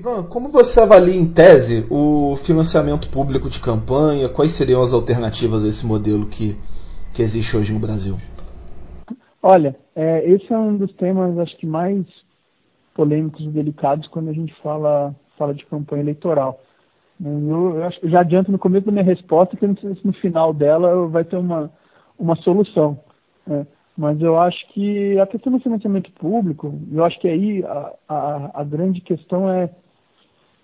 Ivan, como você avalia em tese o financiamento público de campanha? Quais seriam as alternativas a esse modelo que, que existe hoje no Brasil? Olha, é, esse é um dos temas, acho que mais polêmicos e delicados quando a gente fala, fala de campanha eleitoral. Eu, eu, acho, eu já adianto no começo da minha resposta que não sei se no final dela vai ter uma, uma solução. Né? Mas eu acho que a questão do financiamento público, eu acho que aí a, a, a grande questão é,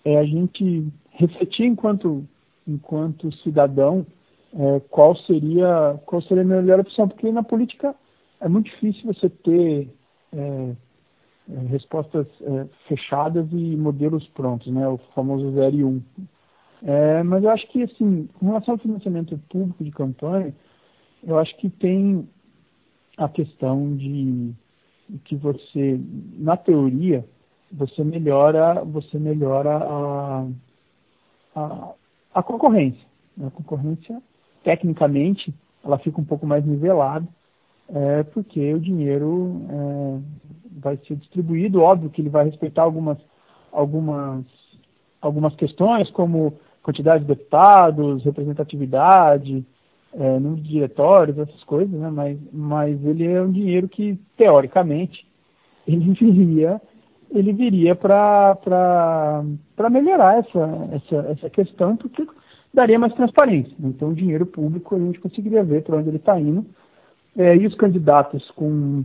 é a gente refletir enquanto, enquanto cidadão é, qual seria qual seria a melhor opção, porque na política é muito difícil você ter é, é respostas é, fechadas e modelos prontos, né? O famoso 0 e 1. Um. É, mas eu acho que, assim, com relação ao financiamento público de campanha, eu acho que tem a questão de que você, na teoria, você melhora, você melhora a, a, a concorrência. A concorrência, tecnicamente, ela fica um pouco mais nivelada, é, porque o dinheiro é, vai ser distribuído, óbvio que ele vai respeitar algumas, algumas, algumas questões, como quantidade de deputados, representatividade, é, número de diretórios, essas coisas, né? mas, mas ele é um dinheiro que, teoricamente, ele viria, ele viria para melhorar essa, essa, essa questão, porque daria mais transparência. Então, o dinheiro público a gente conseguiria ver para onde ele está indo. É, e os candidatos com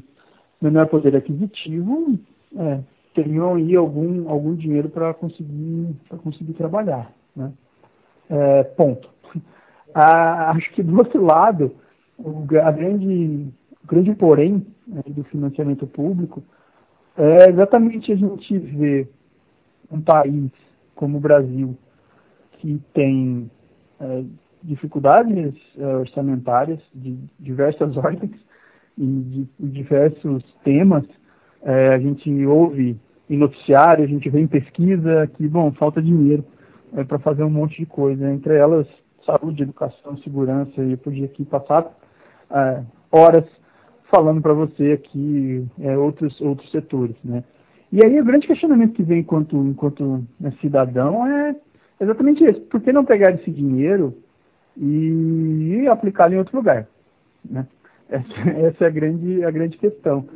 menor poder aquisitivo é, teriam aí algum, algum dinheiro para conseguir, conseguir trabalhar. Né? É, ponto. Acho que do outro lado, o, a grande, o grande porém né, do financiamento público é exatamente a gente ver um país como o Brasil, que tem é, dificuldades é, orçamentárias de diversas ordens e de, de diversos temas. É, a gente ouve em noticiário, a gente vê em pesquisa que, bom, falta dinheiro é, para fazer um monte de coisa, entre elas saúde, educação, segurança, e eu podia aqui passar é, horas falando para você aqui é, outros, outros setores, né? E aí o grande questionamento que vem enquanto, enquanto né, cidadão é exatamente esse. Por que não pegar esse dinheiro e aplicá-lo em outro lugar? Né? Essa, essa, é a grande, a grande questão.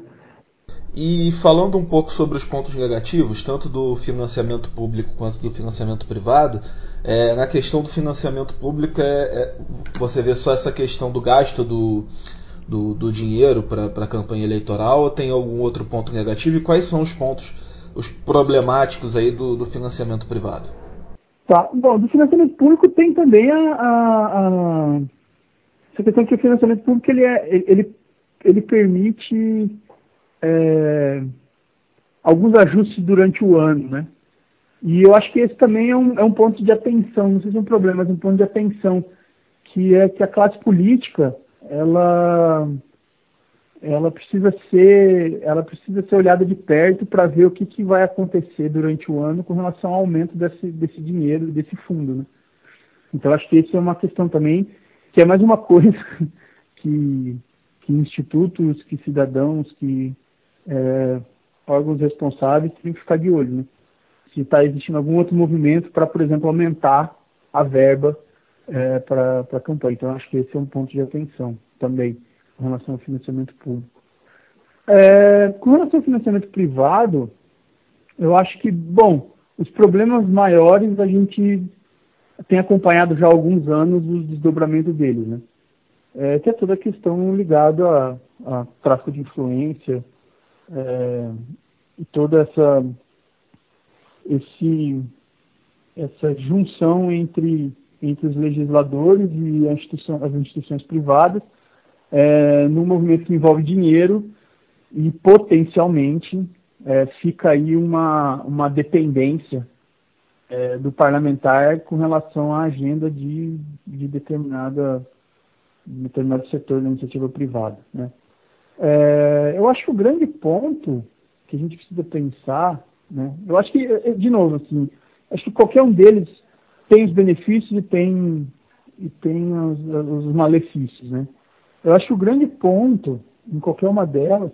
E falando um pouco sobre os pontos negativos, tanto do financiamento público quanto do financiamento privado, é, na questão do financiamento público, é, é, você vê só essa questão do gasto do, do, do dinheiro para a campanha eleitoral ou tem algum outro ponto negativo? E quais são os pontos, os problemáticos aí do, do financiamento privado? Tá, bom, do financiamento público tem também a, a, a questão que o financiamento público ele, é, ele, ele permite é, alguns ajustes durante o ano, né? E eu acho que esse também é um, é um ponto de atenção, não sei se é um problema, mas um ponto de atenção, que é que a classe política, ela, ela precisa ser, ela precisa ser olhada de perto para ver o que, que vai acontecer durante o ano com relação ao aumento desse, desse dinheiro, desse fundo, né? Então acho que isso é uma questão também, que é mais uma coisa que, que institutos, que cidadãos, que é, órgãos responsáveis têm que ficar de olho, né? Se está existindo algum outro movimento para, por exemplo, aumentar a verba é, para a campanha. Então, acho que esse é um ponto de atenção também com relação ao financiamento público. É, com relação ao financiamento privado, eu acho que, bom, os problemas maiores a gente tem acompanhado já há alguns anos o desdobramento deles, né? É, que é toda a questão ligada a, a tráfico de influência, é, e toda essa esse essa junção entre entre os legisladores e instituição, as instituições privadas é, num movimento que envolve dinheiro e potencialmente é, fica aí uma, uma dependência é, do parlamentar com relação à agenda de, de determinada de determinado setor da iniciativa privada, né? É, eu acho que o grande ponto que a gente precisa pensar, né, eu acho que, de novo, assim, acho que qualquer um deles tem os benefícios e tem, e tem os, os malefícios. Né? Eu acho que o grande ponto em qualquer uma delas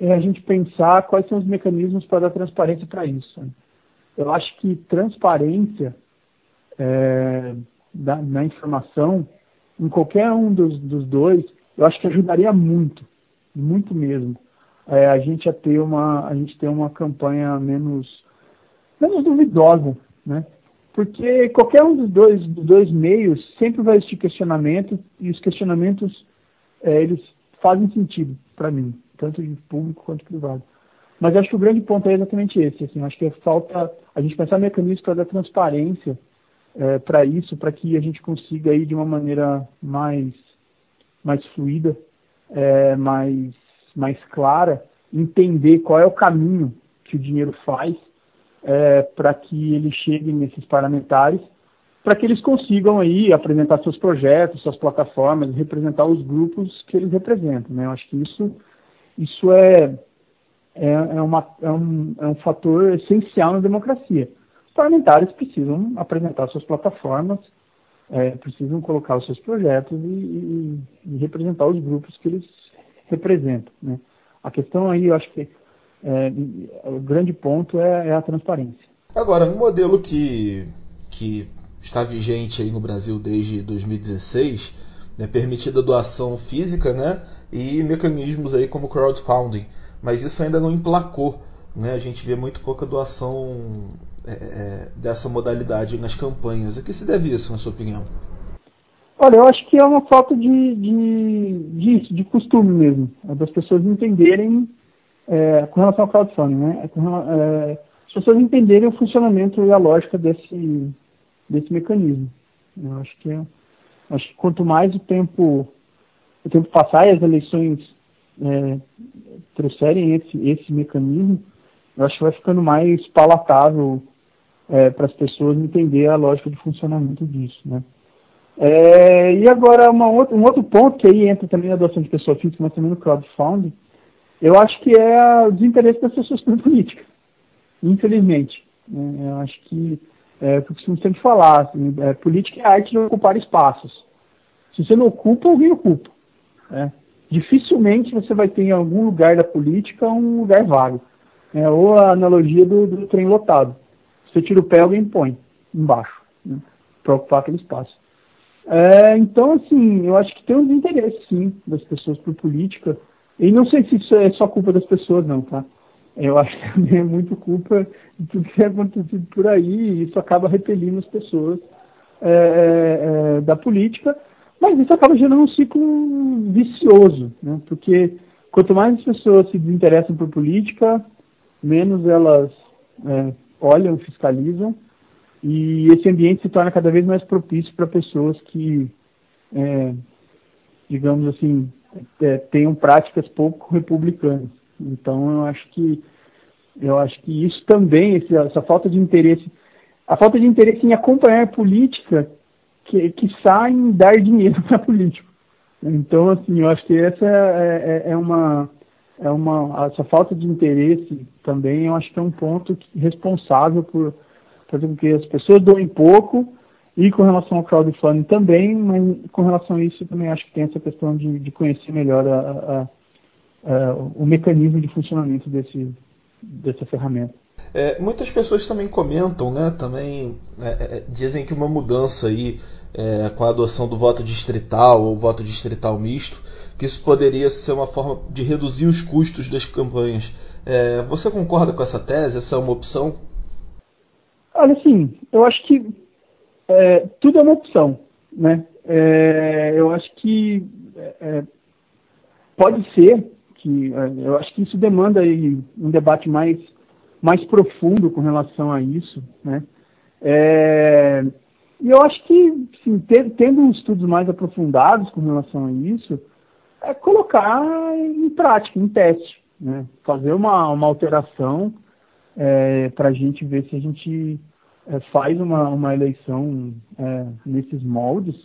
é a gente pensar quais são os mecanismos para dar transparência para isso. Né? eu acho que transparência é, da, na informação, em qualquer um dos, dos dois, eu acho que ajudaria muito, muito mesmo. É, a gente a ter uma a gente ter uma campanha menos menos duvidosa, né? Porque qualquer um dos dois, dos dois meios sempre vai existir questionamento e os questionamentos é, eles fazem sentido para mim, tanto de público quanto privado. Mas acho que o grande ponto é exatamente esse. Assim, acho que é falta a gente pensar mecanismos para dar transparência é, para isso, para que a gente consiga ir de uma maneira mais, mais fluida, é, mais, mais clara, entender qual é o caminho que o dinheiro faz é, para que ele chegue nesses parlamentares, para que eles consigam aí apresentar seus projetos, suas plataformas, representar os grupos que eles representam. Né? Eu acho que isso, isso é, é, é, uma, é, um, é um fator essencial na democracia. Os parlamentares precisam apresentar suas plataformas, é, precisam colocar os seus projetos e, e, e, representar os grupos que eles representam. Né? A questão aí, eu acho que é, o grande ponto é, é, a transparência. Agora, um modelo que, que está vigente aí no Brasil desde 2016 é permitida doação física né, e mecanismos aí como crowdfunding, mas isso ainda não emplacou. Né? A gente vê muito pouca doação é, é, dessa modalidade nas campanhas. A que se deve isso, na sua opinião? Olha, eu acho que é uma falta de, de, de, de costume mesmo, é das pessoas entenderem é, com relação ao crowdfunding, né? É é, as pessoas entenderem o funcionamento e a lógica desse, desse mecanismo. Eu acho que, é, acho que quanto mais o tempo, o tempo passar e as eleições é, trouxerem esse, esse mecanismo, eu acho que vai ficando mais palatável é, para as pessoas entender a lógica de funcionamento disso, né? É, e agora, uma outra, um outro ponto que aí entra também na doação de pessoa física, mas também no crowdfunding, eu acho que é o desinteresse das pessoas pela política, infelizmente. Né? Eu acho que, é o que eu costumo sempre falar, assim, é, política é a arte de ocupar espaços. Se você não ocupa, alguém ocupa. Né? Dificilmente você vai ter em algum lugar da política um lugar vago. É, ou a analogia do, do, trem lotado. Você tira o pé, alguém põe embaixo, né? para ocupar aquele espaço. É, então, assim, eu acho que tem um desinteresse, sim, das pessoas por política. E não sei se isso é só culpa das pessoas, não, tá? Eu acho que também é muito culpa de tudo que tem acontecido por aí, e isso acaba repelindo as pessoas é, é, é, da política, mas isso acaba gerando um ciclo vicioso, né? Porque quanto mais as pessoas se desinteressam por política, menos elas é, olham, fiscalizam, e esse ambiente se torna cada vez mais propício para pessoas que, é, digamos assim, é, tenham práticas pouco republicanas. Então eu acho que eu acho que isso também, esse, essa falta de interesse, a falta de interesse em acompanhar a política que, que sai em dar dinheiro para político. Então, assim, eu acho que essa é, é, é, uma, é uma, essa falta de interesse também, eu acho que é um ponto responsável por fazer com que as pessoas doem pouco e com relação ao crowdfunding também, mas com relação a isso também acho que tem essa questão de, de conhecer melhor a, a, a, o mecanismo de funcionamento desse, dessa ferramenta. É, muitas pessoas também comentam, né, também é, é, dizem que uma mudança aí é, com a adoção do voto distrital ou voto distrital misto, que isso poderia ser uma forma de reduzir os custos das campanhas. É, você concorda com essa tese? Essa é uma opção? Olha, sim, eu acho que é, tudo é uma opção, né? É, eu acho que é, é pode ser que é, eu acho que isso demanda aí um debate mais mais profundo com relação a isso, né? E eu acho que, sim, ter, tendo estudos mais aprofundados com relação a isso, é colocar em prática, em teste, né? Fazer uma, uma alteração para a gente ver se a gente é, faz uma, uma eleição é, nesses moldes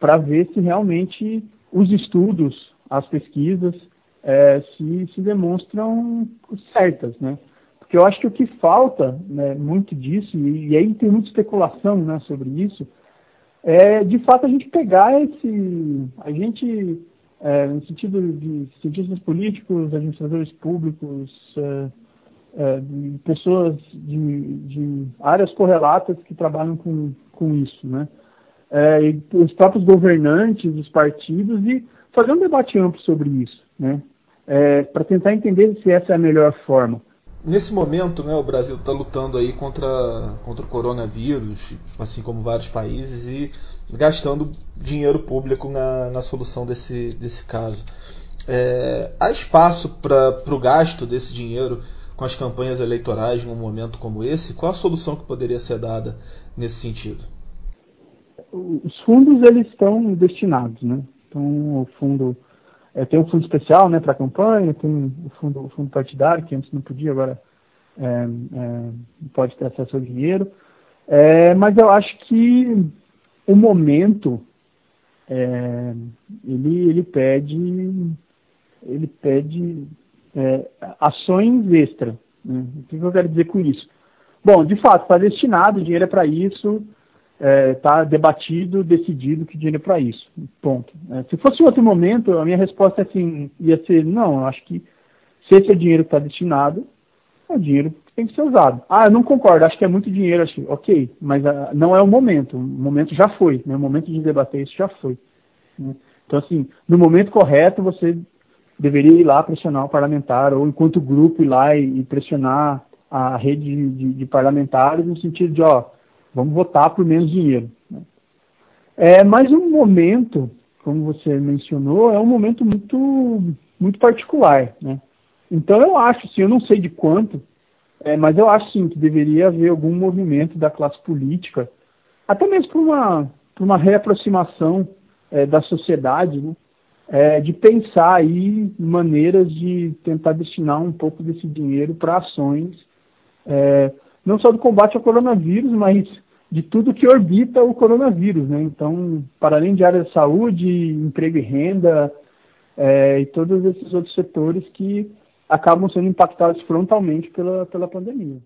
para ver se realmente os estudos, as pesquisas, é, se, se demonstram certas, né? Porque eu acho que o que falta, né, muito disso, e, e, aí tem muita especulação né, sobre isso, é de fato a gente pegar esse. A gente, é, no sentido de cientistas políticos, administradores públicos, é, é, de pessoas de, de, áreas correlatas que trabalham com, com isso, né? É, e os próprios governantes, os partidos, e fazer um debate amplo sobre isso, né? É, para tentar entender se essa é a melhor forma. Nesse momento, né, o Brasil está lutando aí contra, contra o coronavírus, assim como vários países, e gastando dinheiro público na, na solução desse, desse caso. É, há espaço para o gasto desse dinheiro com as campanhas eleitorais num momento como esse? Qual a solução que poderia ser dada nesse sentido? Os fundos eles estão destinados, né? Então o fundo é, tem um fundo especial, né, para campanha, tem o fundo, o fundo partidário que antes não podia, agora é, é, pode ter acesso ao dinheiro. É, mas eu acho que o momento é, ele, ele pede ele pede é, ações extra. Né? O que eu quero dizer com isso? Bom, de fato, está destinado, o dinheiro é para isso, está é, tá debatido, decidido que dinheiro é para isso. Ponto. É, se fosse outro momento, a minha resposta assim, ia ser, não, eu acho que se esse é dinheiro que está destinado, é dinheiro que tem que ser usado. Ah, eu não concordo, acho que é muito dinheiro, acho, ok, mas ah, não é o momento, o momento já foi, né? o momento de debater isso já foi. Né? Então, assim, no momento correto, você deveria ir lá pressionar o parlamentar, ou enquanto grupo ir lá e, e pressionar a rede de, de, de, parlamentares no sentido de, ó, vamos votar por menos dinheiro. Né? É, mas um momento, como você mencionou, é um momento muito, muito particular, né? Então eu acho, sim, eu não sei de quanto, é, mas eu acho sim que deveria haver algum movimento da classe política, até mesmo por uma, por uma reaproximação é, da sociedade, né? É, de pensar aí maneiras de tentar destinar um pouco desse dinheiro para ações, é, não só do combate ao coronavírus, mas de tudo que orbita o coronavírus, né? Então, para além de área de saúde, emprego e renda, é, e todos esses outros setores que acabam sendo impactados frontalmente pela, pela pandemia.